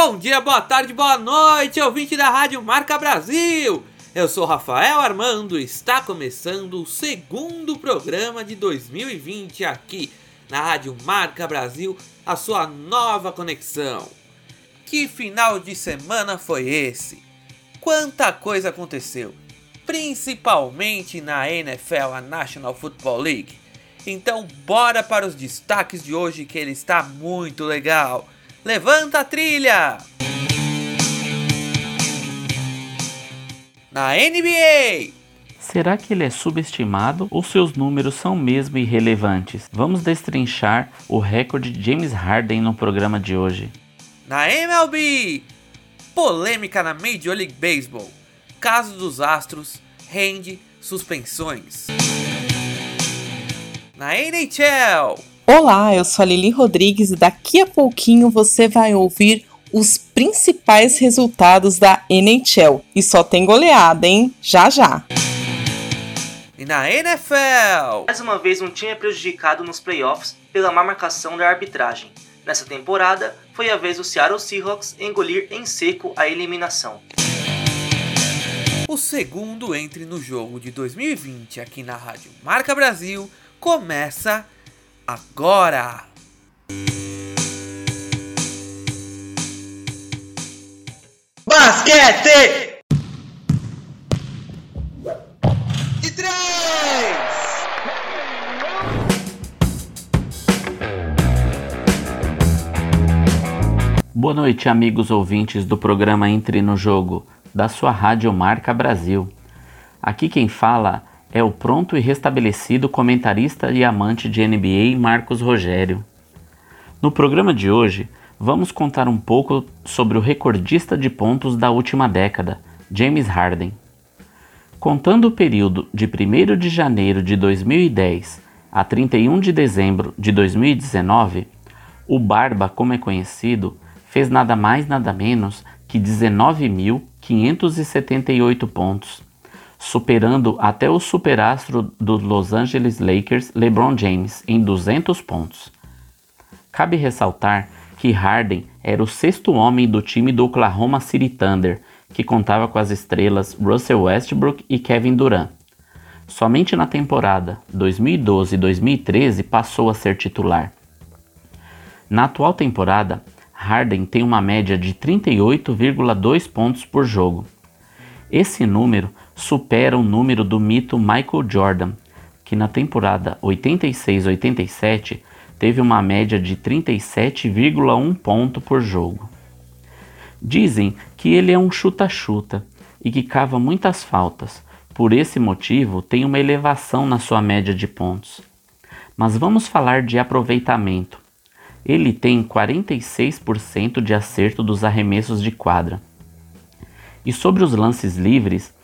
Bom dia, boa tarde, boa noite, ouvinte da Rádio Marca Brasil! Eu sou Rafael Armando e está começando o segundo programa de 2020 aqui na Rádio Marca Brasil, a sua nova conexão. Que final de semana foi esse? Quanta coisa aconteceu, principalmente na NFL, a National Football League. Então, bora para os destaques de hoje que ele está muito legal. Levanta a trilha! Na NBA! Será que ele é subestimado ou seus números são mesmo irrelevantes? Vamos destrinchar o recorde de James Harden no programa de hoje. Na MLB! Polêmica na Major League Baseball. Caso dos Astros rende suspensões. Na NHL! Olá, eu sou a Lili Rodrigues e daqui a pouquinho você vai ouvir os principais resultados da NHL. E só tem goleada, hein? Já já. E na NFL, mais uma vez um time é prejudicado nos playoffs pela má marcação da arbitragem. Nessa temporada, foi a vez do Seattle Seahawks engolir em seco a eliminação. O segundo entre no jogo de 2020 aqui na Rádio Marca Brasil começa agora! Basquete! De três! Boa noite, amigos ouvintes do programa Entre no Jogo, da sua Rádio Marca Brasil. Aqui quem fala é o pronto e restabelecido comentarista e amante de NBA Marcos Rogério. No programa de hoje, vamos contar um pouco sobre o recordista de pontos da última década, James Harden. Contando o período de 1 de janeiro de 2010 a 31 de dezembro de 2019, o Barba, como é conhecido, fez nada mais nada menos que 19.578 pontos superando até o superastro dos Los Angeles Lakers, LeBron James, em 200 pontos. Cabe ressaltar que Harden era o sexto homem do time do Oklahoma City Thunder, que contava com as estrelas Russell Westbrook e Kevin Durant. Somente na temporada 2012-2013 passou a ser titular. Na atual temporada, Harden tem uma média de 38,2 pontos por jogo. Esse número supera o número do mito Michael Jordan, que na temporada 86-87 teve uma média de 37,1 ponto por jogo. Dizem que ele é um chuta-chuta e que cava muitas faltas, por esse motivo tem uma elevação na sua média de pontos. Mas vamos falar de aproveitamento. Ele tem 46% de acerto dos arremessos de quadra. E sobre os lances livres,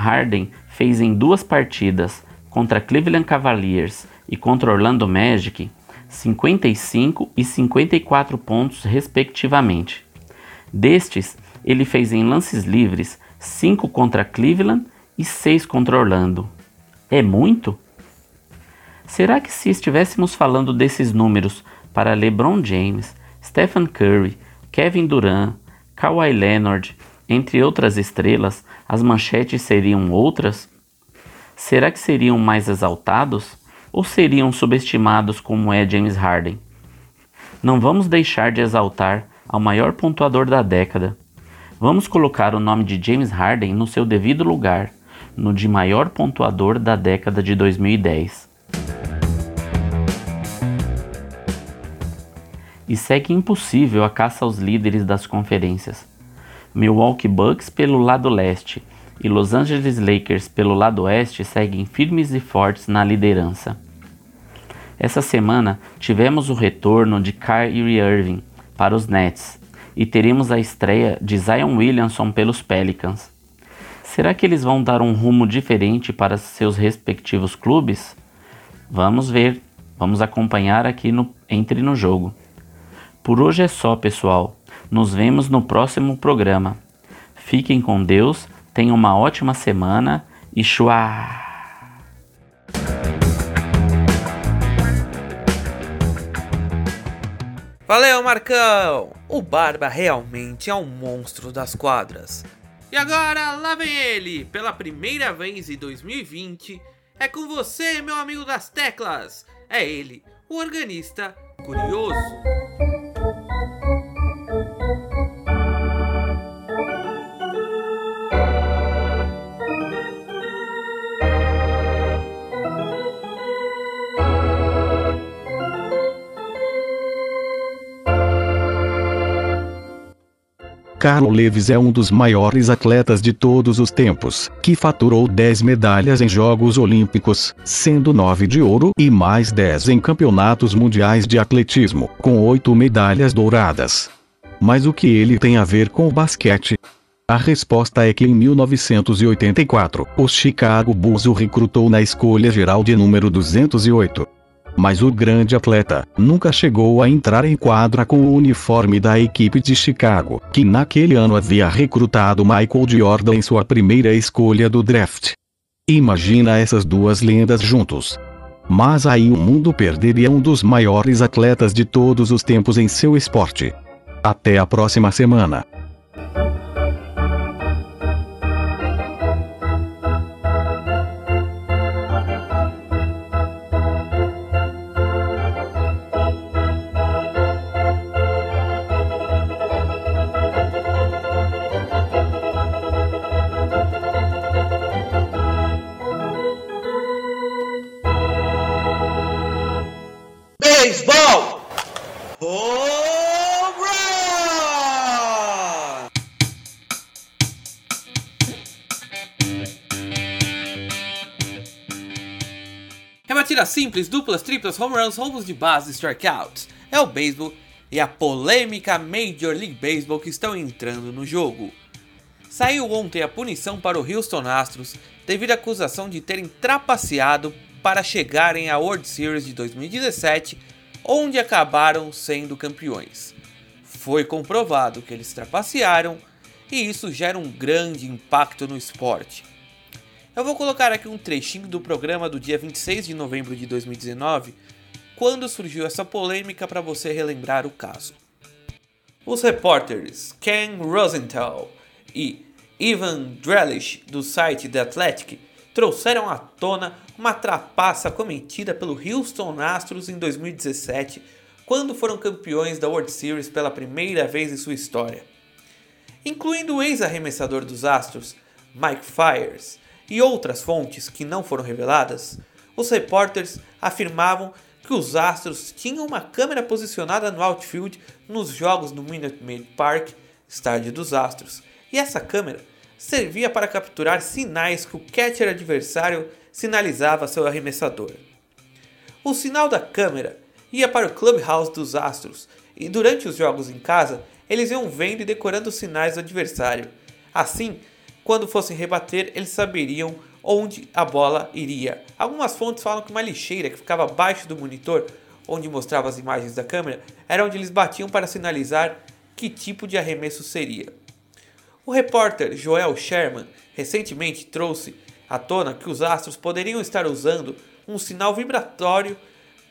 Harden fez em duas partidas contra Cleveland Cavaliers e contra Orlando Magic 55 e 54 pontos, respectivamente. Destes, ele fez em lances livres 5 contra Cleveland e 6 contra Orlando. É muito? Será que se estivéssemos falando desses números para LeBron James, Stephen Curry, Kevin Durant, Kawhi Leonard, entre outras estrelas, as manchetes seriam outras? Será que seriam mais exaltados? Ou seriam subestimados como é James Harden? Não vamos deixar de exaltar ao maior pontuador da década. Vamos colocar o nome de James Harden no seu devido lugar, no de maior pontuador da década de 2010. E segue impossível a caça aos líderes das conferências. Milwaukee Bucks pelo lado leste e Los Angeles Lakers pelo lado oeste seguem firmes e fortes na liderança. Essa semana tivemos o retorno de Kyrie Irving para os Nets e teremos a estreia de Zion Williamson pelos Pelicans. Será que eles vão dar um rumo diferente para seus respectivos clubes? Vamos ver, vamos acompanhar aqui no Entre no Jogo. Por hoje é só, pessoal. Nos vemos no próximo programa. Fiquem com Deus, tenham uma ótima semana e chua! Valeu, Marcão! O Barba realmente é um monstro das quadras. E agora, lá vem ele! Pela primeira vez em 2020, é com você, meu amigo das teclas! É ele, o organista curioso. Carlo Lewis é um dos maiores atletas de todos os tempos, que faturou 10 medalhas em Jogos Olímpicos, sendo 9 de ouro e mais 10 em campeonatos mundiais de atletismo, com 8 medalhas douradas. Mas o que ele tem a ver com o basquete? A resposta é que em 1984, o Chicago Bulls o recrutou na escolha geral de número 208. Mas o grande atleta nunca chegou a entrar em quadra com o uniforme da equipe de Chicago, que naquele ano havia recrutado Michael Jordan em sua primeira escolha do draft. Imagina essas duas lendas juntos. Mas aí o mundo perderia um dos maiores atletas de todos os tempos em seu esporte. Até a próxima semana. Rebatidas simples, duplas, triplas, home runs, roubos de base, strikeouts. É o beisebol e a polêmica Major League Baseball que estão entrando no jogo. Saiu ontem a punição para o Houston Astros devido à acusação de terem trapaceado para chegarem à World Series de 2017, onde acabaram sendo campeões. Foi comprovado que eles trapacearam e isso gera um grande impacto no esporte. Eu vou colocar aqui um trechinho do programa do dia 26 de novembro de 2019, quando surgiu essa polêmica para você relembrar o caso. Os repórteres Ken Rosenthal e Ivan Drellish do site The Athletic trouxeram à tona uma trapaça cometida pelo Houston Astros em 2017, quando foram campeões da World Series pela primeira vez em sua história. Incluindo o ex-arremessador dos Astros, Mike Fiers, e outras fontes que não foram reveladas, os repórteres afirmavam que os Astros tinham uma câmera posicionada no outfield nos jogos no Minute Maid Park, estádio dos Astros, e essa câmera servia para capturar sinais que o catcher adversário sinalizava a seu arremessador. O sinal da câmera ia para o clubhouse dos Astros e durante os jogos em casa eles iam vendo e decorando os sinais do adversário. Assim, quando fossem rebater, eles saberiam onde a bola iria. Algumas fontes falam que uma lixeira que ficava abaixo do monitor, onde mostrava as imagens da câmera, era onde eles batiam para sinalizar que tipo de arremesso seria. O repórter Joel Sherman recentemente trouxe à tona que os astros poderiam estar usando um sinal vibratório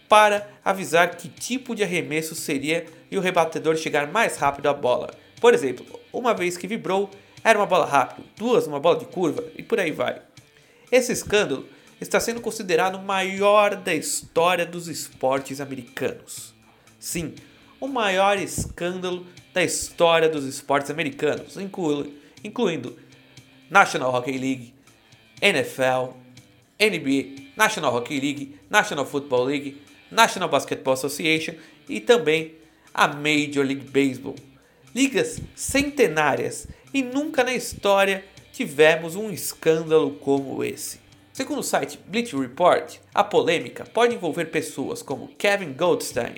para avisar que tipo de arremesso seria e o rebatedor chegar mais rápido à bola. Por exemplo, uma vez que vibrou, era uma bola rápida, duas, uma bola de curva e por aí vai. Esse escândalo está sendo considerado o maior da história dos esportes americanos. Sim, o maior escândalo da história dos esportes americanos, inclui, incluindo National Hockey League, NFL, NBA, National Hockey League, National Football League, National Basketball Association e também a Major League Baseball. Ligas centenárias e nunca na história tivemos um escândalo como esse. Segundo o site Bleach Report, a polêmica pode envolver pessoas como Kevin Goldstein,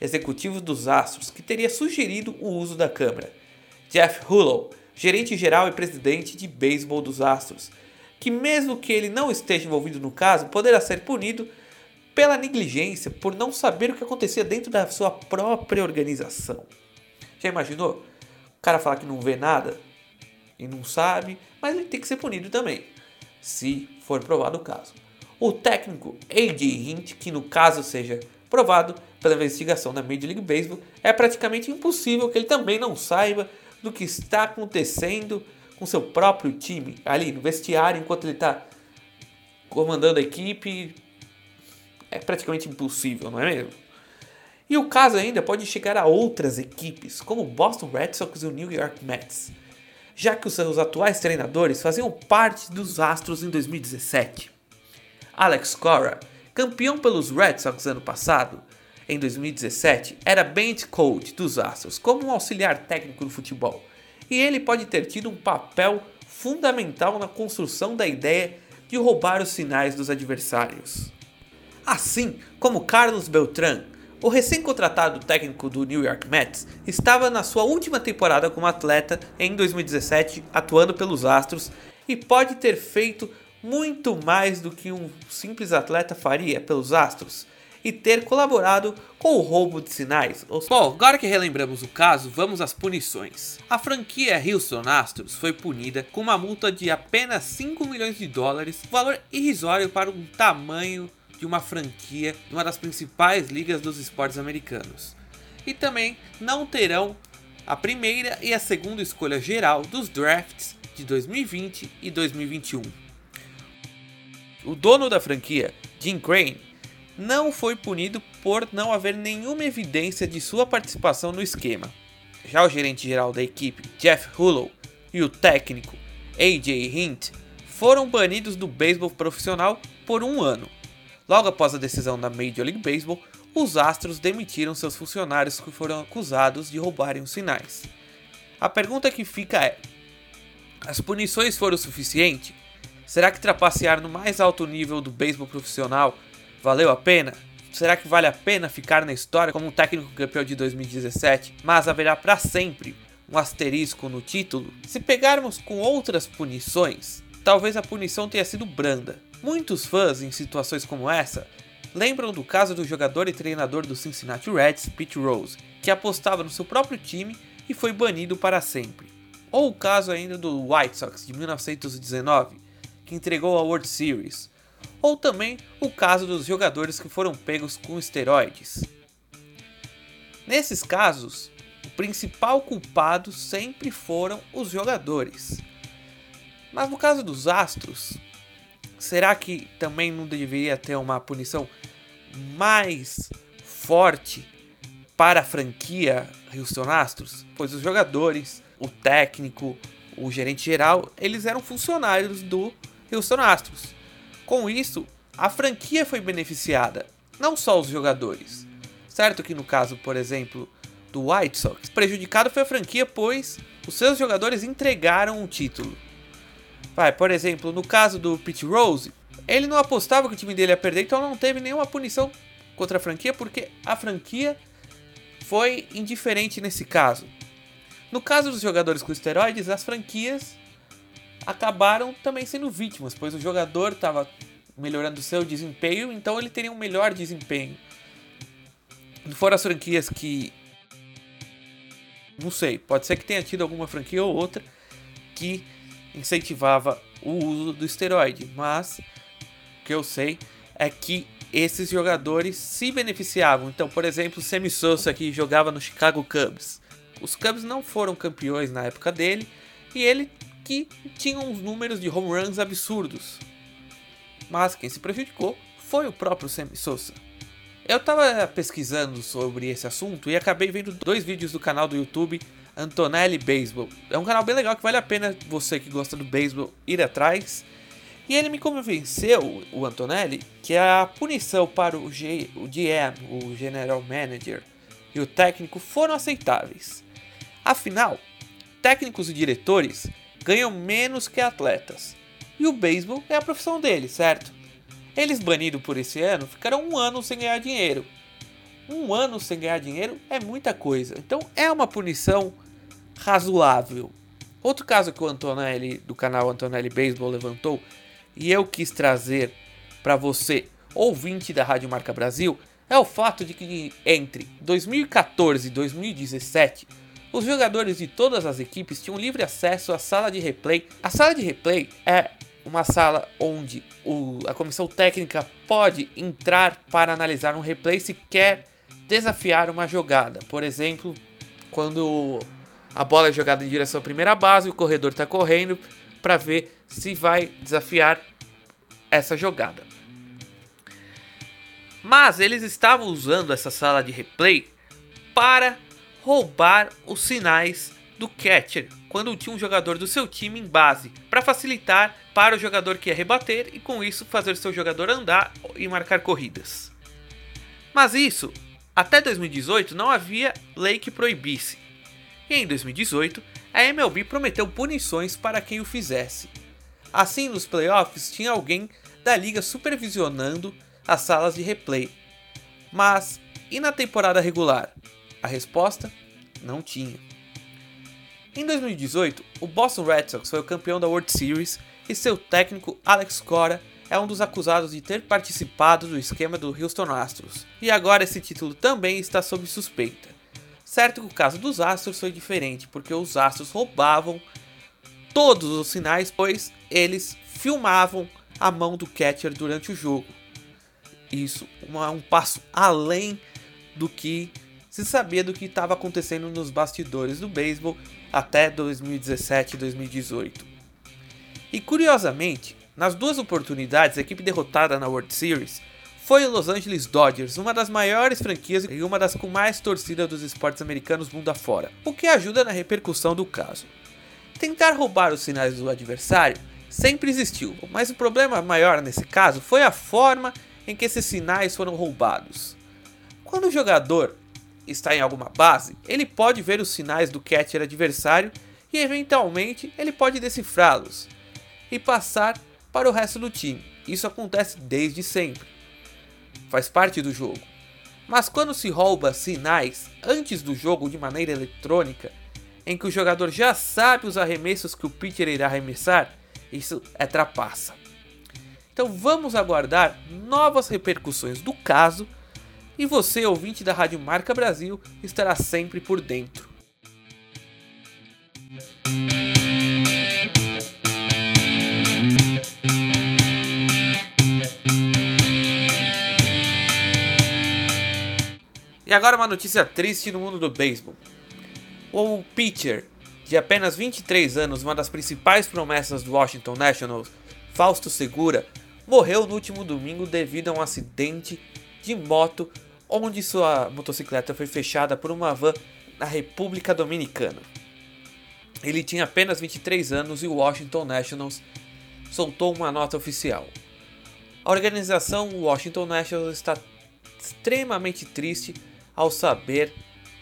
executivo dos Astros, que teria sugerido o uso da câmera, Jeff Hullo, gerente geral e presidente de beisebol dos Astros, que mesmo que ele não esteja envolvido no caso, poderá ser punido pela negligência por não saber o que acontecia dentro da sua própria organização. Já imaginou? O cara falar que não vê nada e não sabe, mas ele tem que ser punido também, se for provado o caso. O técnico AJ Hint, que no caso seja Provado pela investigação da Major League Baseball, é praticamente impossível que ele também não saiba do que está acontecendo com seu próprio time ali no vestiário enquanto ele está comandando a equipe. É praticamente impossível, não é mesmo? E o caso ainda pode chegar a outras equipes, como o Boston Red Sox e o New York Mets, já que os seus atuais treinadores faziam parte dos Astros em 2017. Alex Cora, campeão pelos Red Sox ano passado, em 2017, era bench coach dos Astros, como um auxiliar técnico no futebol, e ele pode ter tido um papel fundamental na construção da ideia de roubar os sinais dos adversários. Assim como Carlos Beltran, o recém-contratado técnico do New York Mets, estava na sua última temporada como atleta em 2017, atuando pelos Astros, e pode ter feito muito mais do que um simples atleta faria pelos Astros, e ter colaborado com o roubo de sinais. Bom, agora que relembramos o caso, vamos às punições. A franquia Houston Astros foi punida com uma multa de apenas 5 milhões de dólares, valor irrisório para um tamanho de uma franquia de uma das principais ligas dos esportes americanos. E também não terão a primeira e a segunda escolha geral dos drafts de 2020 e 2021. O dono da franquia, Jim Crane, não foi punido por não haver nenhuma evidência de sua participação no esquema. Já o gerente geral da equipe, Jeff Hullow, e o técnico, AJ Hint, foram banidos do beisebol profissional por um ano. Logo após a decisão da Major League Baseball, os Astros demitiram seus funcionários que foram acusados de roubarem os sinais. A pergunta que fica é: as punições foram suficientes? Será que trapacear no mais alto nível do beisebol profissional Valeu a pena? Será que vale a pena ficar na história como um técnico campeão de 2017, mas haverá para sempre um asterisco no título? Se pegarmos com outras punições, talvez a punição tenha sido branda. Muitos fãs em situações como essa lembram do caso do jogador e treinador do Cincinnati Reds, Pete Rose, que apostava no seu próprio time e foi banido para sempre. Ou o caso ainda do White Sox de 1919, que entregou a World Series, ou também o caso dos jogadores que foram pegos com esteroides. Nesses casos, o principal culpado sempre foram os jogadores. Mas no caso dos Astros, será que também não deveria ter uma punição mais forte para a franquia Houston Astros? Pois os jogadores, o técnico, o gerente geral, eles eram funcionários do Houston Astros. Com isso, a franquia foi beneficiada, não só os jogadores. Certo que no caso, por exemplo, do White Sox, prejudicado foi a franquia, pois os seus jogadores entregaram o título. Vai, por exemplo, no caso do Pete Rose, ele não apostava que o time dele ia perder, então não teve nenhuma punição contra a franquia, porque a franquia foi indiferente nesse caso. No caso dos jogadores com esteroides, as franquias acabaram também sendo vítimas, pois o jogador estava melhorando seu desempenho, então ele teria um melhor desempenho. Fora as franquias que. Não sei, pode ser que tenha tido alguma franquia ou outra que incentivava o uso do esteroide, mas o que eu sei é que esses jogadores se beneficiavam. Então, por exemplo, o Sammy Sosa que jogava no Chicago Cubs. Os Cubs não foram campeões na época dele e ele que tinham uns números de home runs absurdos. Mas quem se prejudicou foi o próprio Sammy Sosa. Eu estava pesquisando sobre esse assunto e acabei vendo dois vídeos do canal do YouTube Antonelli Baseball. É um canal bem legal que vale a pena você que gosta do beisebol ir atrás. E ele me convenceu, o Antonelli, que a punição para o, G, o GM, o General Manager e o técnico foram aceitáveis. Afinal, técnicos e diretores ganham menos que atletas. E o beisebol é a profissão deles, certo? Eles banidos por esse ano ficaram um ano sem ganhar dinheiro. Um ano sem ganhar dinheiro é muita coisa. Então é uma punição razoável. Outro caso que o Antonelli do canal Antonelli Baseball levantou e eu quis trazer para você, ouvinte da Rádio Marca Brasil, é o fato de que entre 2014 e 2017 os jogadores de todas as equipes tinham livre acesso à sala de replay. A sala de replay é uma sala onde o, a comissão técnica pode entrar para analisar um replay se quer desafiar uma jogada. Por exemplo, quando a bola é jogada em direção à primeira base, o corredor está correndo para ver se vai desafiar essa jogada. Mas eles estavam usando essa sala de replay para roubar os sinais do catcher quando tinha um jogador do seu time em base, para facilitar para o jogador que ia rebater e com isso fazer seu jogador andar e marcar corridas. Mas isso, até 2018 não havia lei que proibisse. E em 2018, a MLB prometeu punições para quem o fizesse. Assim, nos playoffs tinha alguém da liga supervisionando as salas de replay. Mas e na temporada regular? A resposta: não tinha. Em 2018, o Boston Red Sox foi o campeão da World Series e seu técnico Alex Cora é um dos acusados de ter participado do esquema do Houston Astros. E agora esse título também está sob suspeita. Certo que o caso dos Astros foi diferente, porque os Astros roubavam todos os sinais, pois eles filmavam a mão do catcher durante o jogo. Isso um passo além do que se sabia do que estava acontecendo nos bastidores do beisebol até 2017 e 2018. E curiosamente, nas duas oportunidades, a equipe derrotada na World Series foi o Los Angeles Dodgers, uma das maiores franquias e uma das com mais torcida dos esportes americanos mundo afora, o que ajuda na repercussão do caso. Tentar roubar os sinais do adversário sempre existiu, mas o problema maior nesse caso foi a forma em que esses sinais foram roubados. Quando o jogador está em alguma base, ele pode ver os sinais do catcher adversário e eventualmente ele pode decifrá-los e passar para o resto do time. Isso acontece desde sempre. Faz parte do jogo. Mas quando se rouba sinais antes do jogo de maneira eletrônica, em que o jogador já sabe os arremessos que o pitcher irá arremessar, isso é trapaça. Então vamos aguardar novas repercussões do caso e você, ouvinte da Rádio Marca Brasil, estará sempre por dentro. E agora uma notícia triste no mundo do beisebol. O pitcher de apenas 23 anos, uma das principais promessas do Washington Nationals, Fausto Segura, morreu no último domingo devido a um acidente de moto onde sua motocicleta foi fechada por uma van na República Dominicana. Ele tinha apenas 23 anos e o Washington Nationals soltou uma nota oficial. A organização Washington Nationals está extremamente triste ao saber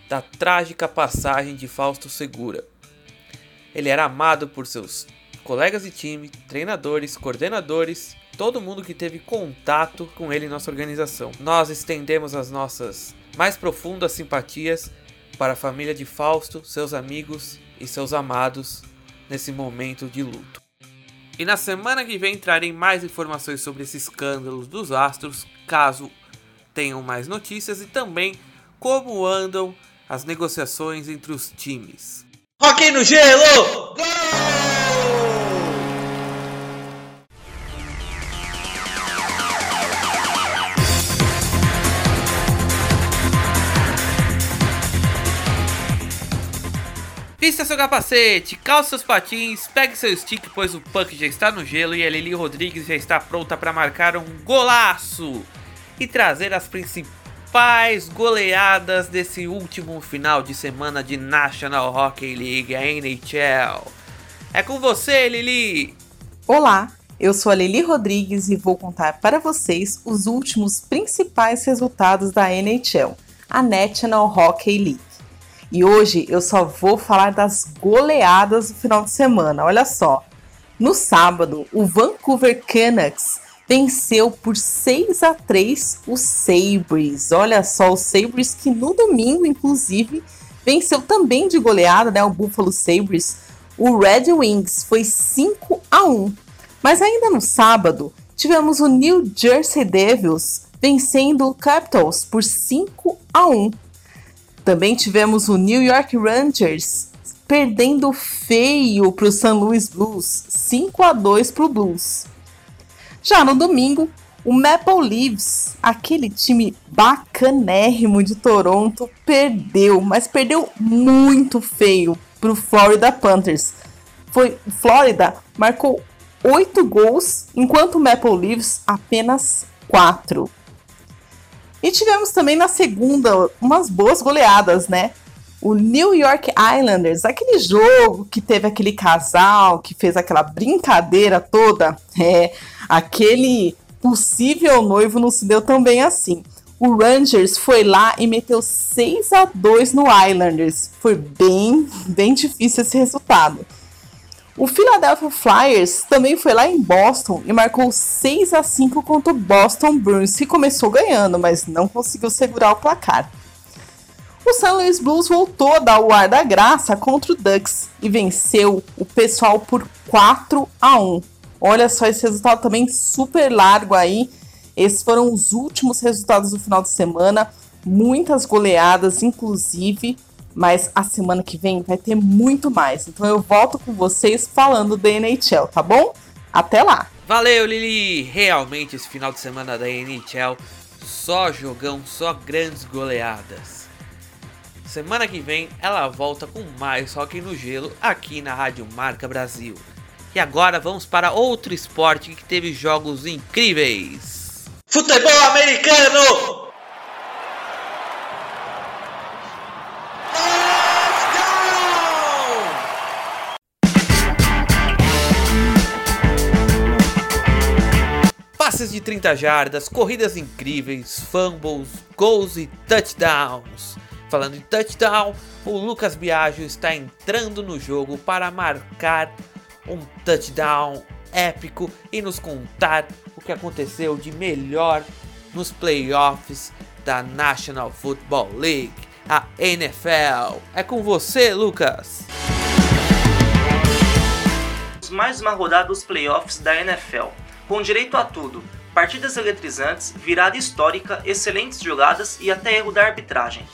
da trágica passagem de Fausto Segura. Ele era amado por seus colegas de time, treinadores, coordenadores todo mundo que teve contato com ele em nossa organização. Nós estendemos as nossas mais profundas simpatias para a família de Fausto, seus amigos e seus amados nesse momento de luto. E na semana que vem trarei mais informações sobre esse escândalo dos Astros, caso tenham mais notícias e também como andam as negociações entre os times. Rock no gelo! Gol! Vista seu capacete, calça seus patins, pegue seu stick, pois o puck já está no gelo e a Lili Rodrigues já está pronta para marcar um golaço e trazer as principais goleadas desse último final de semana de National Hockey League, a NHL. É com você, Lili! Olá, eu sou a Lili Rodrigues e vou contar para vocês os últimos principais resultados da NHL, a National Hockey League. E hoje eu só vou falar das goleadas do final de semana. Olha só. No sábado, o Vancouver Canucks venceu por 6 a 3 o Sabres. Olha só, o Sabres que no domingo, inclusive, venceu também de goleada, né, o Buffalo Sabres. O Red Wings foi 5 a 1. Mas ainda no sábado, tivemos o New Jersey Devils vencendo o Capitals por 5 a 1. Também tivemos o New York Rangers perdendo feio para o St. Louis Blues, 5 a 2 para o Blues. Já no domingo, o Maple Leafs, aquele time bacanérrimo de Toronto, perdeu, mas perdeu muito feio para o Florida Panthers. Foi Florida marcou 8 gols, enquanto o Maple Leafs apenas 4. E tivemos também na segunda umas boas goleadas, né? O New York Islanders, aquele jogo que teve aquele casal que fez aquela brincadeira toda, é, aquele possível noivo não se deu tão bem assim. O Rangers foi lá e meteu 6 a 2 no Islanders. Foi bem, bem difícil esse resultado. O Philadelphia Flyers também foi lá em Boston e marcou 6 a 5 contra o Boston Bruins, que começou ganhando, mas não conseguiu segurar o placar. O. Louis Blues voltou a dar o ar da graça contra o Ducks e venceu o pessoal por 4 a 1. Olha só esse resultado também super largo aí. Esses foram os últimos resultados do final de semana, muitas goleadas, inclusive mas a semana que vem vai ter muito mais. Então eu volto com vocês falando da NHL, tá bom? Até lá! Valeu, Lili! Realmente esse final de semana da NHL só jogão, só grandes goleadas. Semana que vem ela volta com mais hockey no gelo aqui na Rádio Marca Brasil. E agora vamos para outro esporte que teve jogos incríveis. Futebol americano! passes de 30 jardas, corridas incríveis, fumbles, gols e touchdowns. Falando em touchdown, o Lucas Biagio está entrando no jogo para marcar um touchdown épico e nos contar o que aconteceu de melhor nos playoffs da National Football League, a NFL. É com você, Lucas. Mais uma rodada dos playoffs da NFL com direito a tudo, partidas eletrizantes, virada histórica, excelentes jogadas e até erro da arbitragem.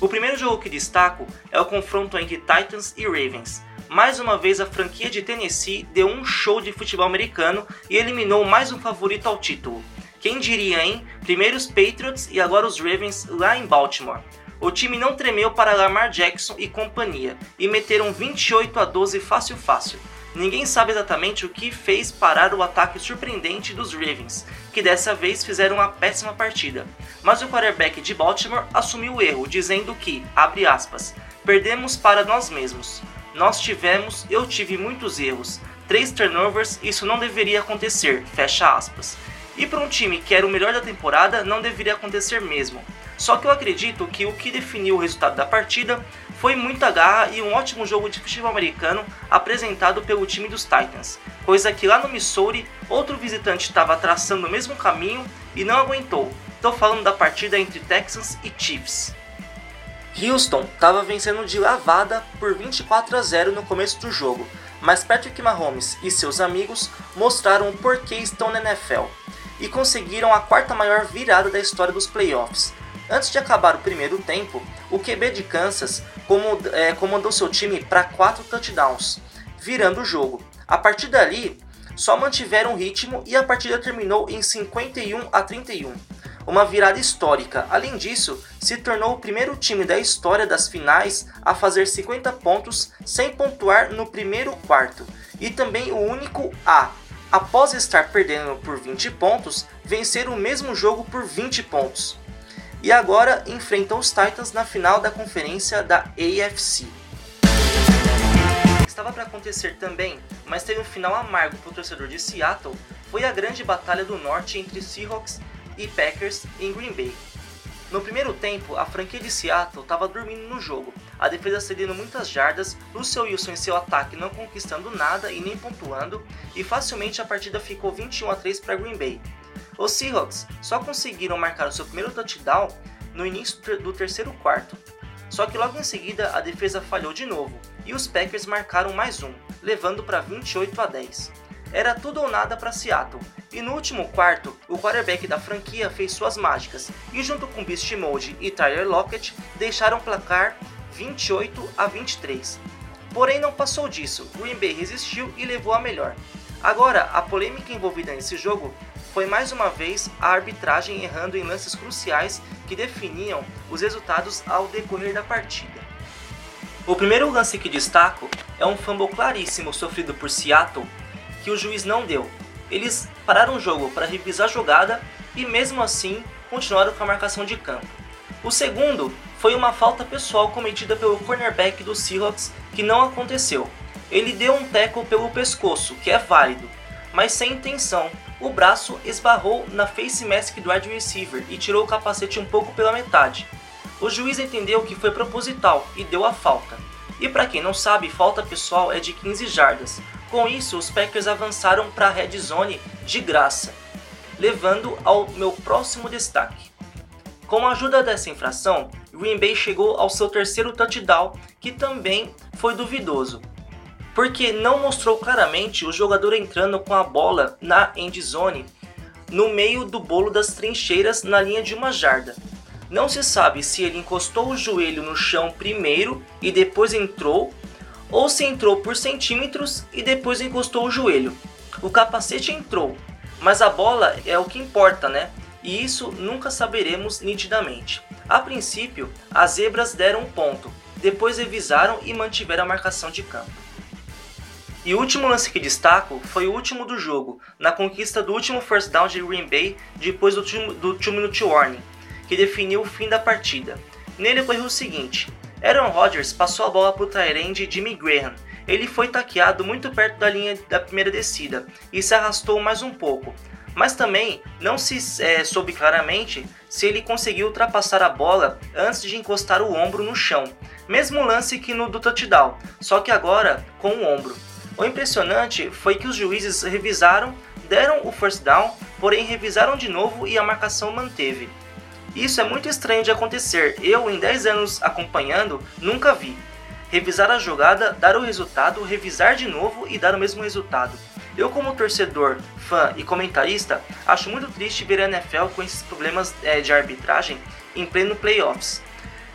O primeiro jogo que destaco é o confronto entre Titans e Ravens. Mais uma vez a franquia de Tennessee deu um show de futebol americano e eliminou mais um favorito ao título. Quem diria, hein? Primeiro os Patriots e agora os Ravens lá em Baltimore. O time não tremeu para Lamar Jackson e companhia e meteram 28 a 12 fácil fácil. Ninguém sabe exatamente o que fez parar o ataque surpreendente dos Ravens, que dessa vez fizeram uma péssima partida. Mas o quarterback de Baltimore assumiu o erro, dizendo que, abre aspas, perdemos para nós mesmos. Nós tivemos, eu tive muitos erros, três turnovers, isso não deveria acontecer, fecha aspas. E para um time que era o melhor da temporada, não deveria acontecer mesmo. Só que eu acredito que o que definiu o resultado da partida foi muita garra e um ótimo jogo de futebol americano apresentado pelo time dos Titans, coisa que lá no Missouri outro visitante estava traçando o mesmo caminho e não aguentou. Estou falando da partida entre Texans e Chiefs. Houston estava vencendo de lavada por 24 a 0 no começo do jogo, mas Patrick Mahomes e seus amigos mostraram o porquê estão na NFL e conseguiram a quarta maior virada da história dos playoffs, Antes de acabar o primeiro tempo, o QB de Kansas é, comandou seu time para 4 touchdowns, virando o jogo. A partir dali, só mantiveram o ritmo e a partida terminou em 51 a 31. Uma virada histórica. Além disso, se tornou o primeiro time da história das finais a fazer 50 pontos sem pontuar no primeiro quarto, e também o único a, após estar perdendo por 20 pontos, vencer o mesmo jogo por 20 pontos e agora enfrentam os Titans na final da conferência da AFC. Estava para acontecer também, mas teve um final amargo para o torcedor de Seattle, foi a grande batalha do norte entre Seahawks e Packers em Green Bay. No primeiro tempo, a franquia de Seattle estava dormindo no jogo, a defesa cedendo muitas jardas, Russell Wilson em seu ataque não conquistando nada e nem pontuando, e facilmente a partida ficou 21 a 3 para Green Bay. Os Seahawks só conseguiram marcar o seu primeiro touchdown no início do terceiro quarto. Só que logo em seguida a defesa falhou de novo e os Packers marcaram mais um, levando para 28 a 10. Era tudo ou nada para Seattle, e no último quarto, o quarterback da franquia fez suas mágicas e junto com Beast Mode e Tyler Lockett deixaram o placar 28 a 23. Porém, não passou disso. Green Bay resistiu e levou a melhor. Agora, a polêmica envolvida nesse jogo foi mais uma vez a arbitragem errando em lances cruciais que definiam os resultados ao decorrer da partida. O primeiro lance que destaco é um fumble claríssimo sofrido por Seattle que o juiz não deu. Eles pararam o jogo para revisar a jogada e mesmo assim continuaram com a marcação de campo. O segundo foi uma falta pessoal cometida pelo cornerback do Seahawks que não aconteceu. Ele deu um teco pelo pescoço, que é válido, mas sem intenção. O braço esbarrou na face mask do wide receiver e tirou o capacete um pouco pela metade. O juiz entendeu que foi proposital e deu a falta. E para quem não sabe, falta pessoal é de 15 jardas. Com isso, os Packers avançaram para a red zone de graça, levando ao meu próximo destaque. Com a ajuda dessa infração, Green Bay chegou ao seu terceiro touchdown, que também foi duvidoso, porque não mostrou claramente o jogador entrando com a bola na end zone no meio do bolo das trincheiras na linha de uma jarda. Não se sabe se ele encostou o joelho no chão primeiro e depois entrou, ou se entrou por centímetros e depois encostou o joelho. O capacete entrou, mas a bola é o que importa, né? E isso nunca saberemos nitidamente. A princípio, as zebras deram um ponto, depois revisaram e mantiveram a marcação de campo. E o último lance que destaco foi o último do jogo, na conquista do último first down de Green Bay depois do 2-minute warning, que definiu o fim da partida. Nele ocorreu o seguinte: Aaron Rodgers passou a bola para o Tyrande Jimmy Graham. Ele foi taqueado muito perto da linha da primeira descida e se arrastou mais um pouco, mas também não se é, soube claramente se ele conseguiu ultrapassar a bola antes de encostar o ombro no chão. Mesmo lance que no do touchdown, só que agora com o ombro. O impressionante foi que os juízes revisaram, deram o first down, porém revisaram de novo e a marcação manteve. Isso é muito estranho de acontecer, eu em 10 anos acompanhando nunca vi. Revisar a jogada, dar o resultado, revisar de novo e dar o mesmo resultado. Eu, como torcedor, fã e comentarista, acho muito triste ver a NFL com esses problemas é, de arbitragem em pleno playoffs.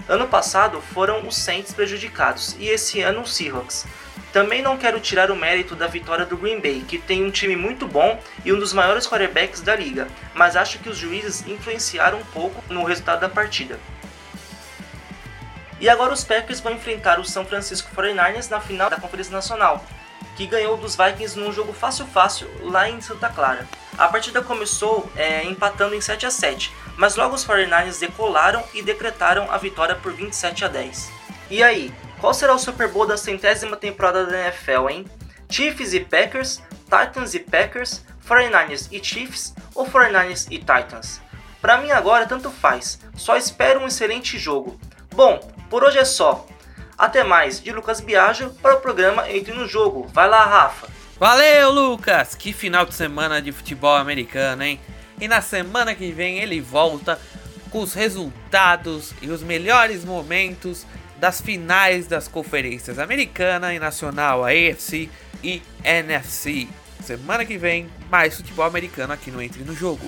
Ano passado foram os Saints prejudicados e esse ano os Seahawks. Também não quero tirar o mérito da vitória do Green Bay, que tem um time muito bom e um dos maiores quarterbacks da liga, mas acho que os juízes influenciaram um pouco no resultado da partida. E agora os Packers vão enfrentar o São Francisco 49ers na final da Conferência Nacional, que ganhou dos Vikings num jogo fácil-fácil lá em Santa Clara. A partida começou é, empatando em 7 a 7, mas logo os 49ers decolaram e decretaram a vitória por 27 a 10. E aí, qual será o Super Bowl da centésima temporada da NFL, hein? Chiefs e Packers, Titans e Packers, 49ers e Chiefs ou 49ers e Titans? Para mim agora tanto faz, só espero um excelente jogo. Bom, por hoje é só. Até mais, de Lucas Biagio para o programa Entre no Jogo. Vai lá, Rafa. Valeu, Lucas! Que final de semana de futebol americano, hein? E na semana que vem ele volta com os resultados e os melhores momentos das finais das conferências americana e nacional, AFC e NFC. Semana que vem, mais futebol americano aqui no Entre no Jogo.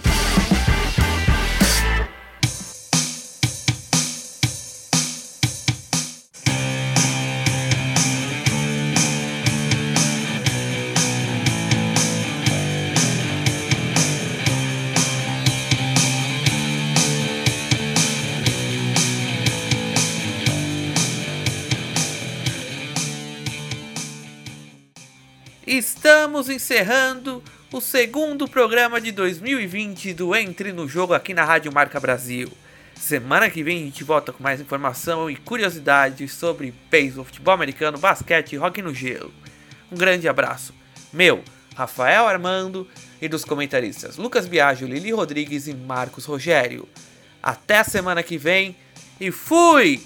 Estamos encerrando o segundo programa de 2020 do Entre no Jogo aqui na Rádio Marca Brasil. Semana que vem a gente volta com mais informação e curiosidades sobre beisebol, futebol americano, basquete e rock no gelo. Um grande abraço. Meu, Rafael Armando e dos comentaristas Lucas Biagio, Lili Rodrigues e Marcos Rogério. Até a semana que vem e fui!